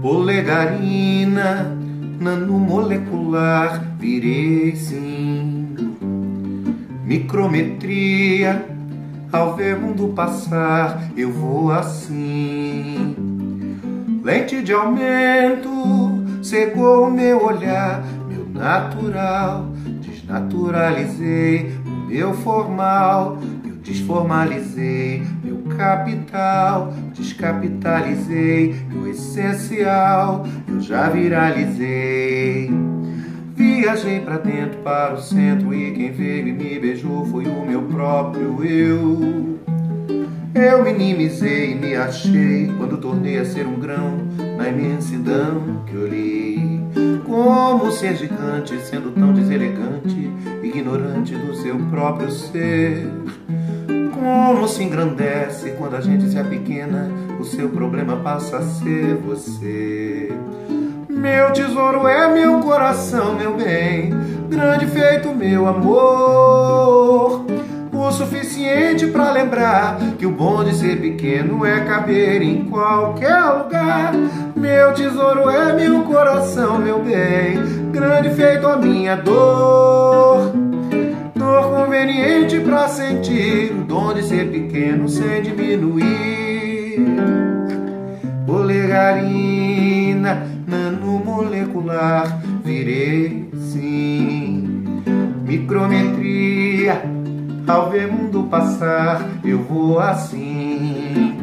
Polegarina, nanomolecular, virei sim. Micrometria, ao ver mundo passar, eu vou assim. Lente de aumento, cegou meu olhar, meu natural, desnaturalizei o meu formal, desformalizei meu capital, descapitalizei meu essencial, eu já viralizei. Viajei para dentro, para o centro e quem veio e me beijou foi o meu próprio eu. Eu minimizei e me achei quando tornei a ser um grão na imensidão que olhei. Como ser gigante, sendo tão deselegante, ignorante do seu próprio ser. Como se engrandece quando a gente se apequena, o seu problema passa a ser você. Meu tesouro é meu coração, meu bem, grande feito meu amor. O suficiente para lembrar que o bom de ser pequeno é caber em qualquer lugar. Meu tesouro é meu coração, meu bem, grande feito a minha dor. Sentir o dom de ser pequeno sem diminuir. Polegarina, nanomolecular, virei sim. Micrometria, ao ver mundo passar, eu vou assim.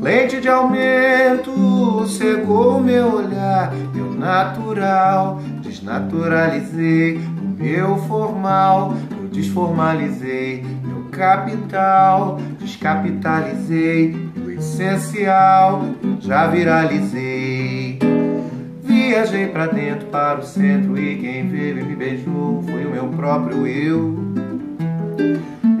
Lente de aumento, cegou meu olhar, meu natural, desnaturalizei o meu formal, desformalizei meu capital, descapitalizei meu essencial, já viralizei. Viajei para dentro, para o centro e quem veio e me beijou foi o meu próprio eu.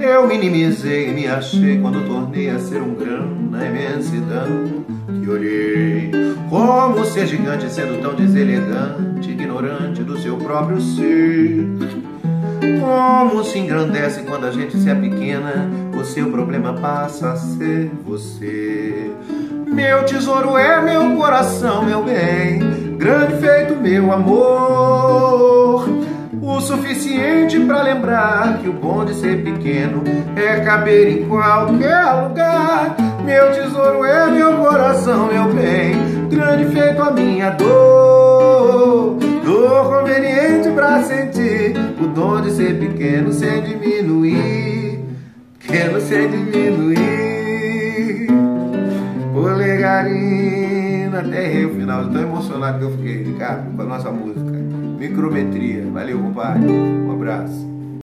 Eu minimizei e me achei quando tornei a ser um grão na imensidão que olhei. Como ser gigante sendo tão deselegante, ignorante do seu próprio ser. Como se engrandece quando a gente se apequena, o seu problema passa a ser você. Meu tesouro é meu coração, meu bem, grande feito meu amor. O suficiente para lembrar que o bom de ser pequeno é caber em qualquer lugar. Meu tesouro é meu coração, meu bem, grande feito a minha dor. Dor conveniente para sentir o dom de ser pequeno sem diminuir. Pequeno sem diminuir. Polegarina, até errei o final, tão emocionado que eu fiquei, Ricardo, com a nossa música. Micrometria. Valeu, compadre. Um abraço.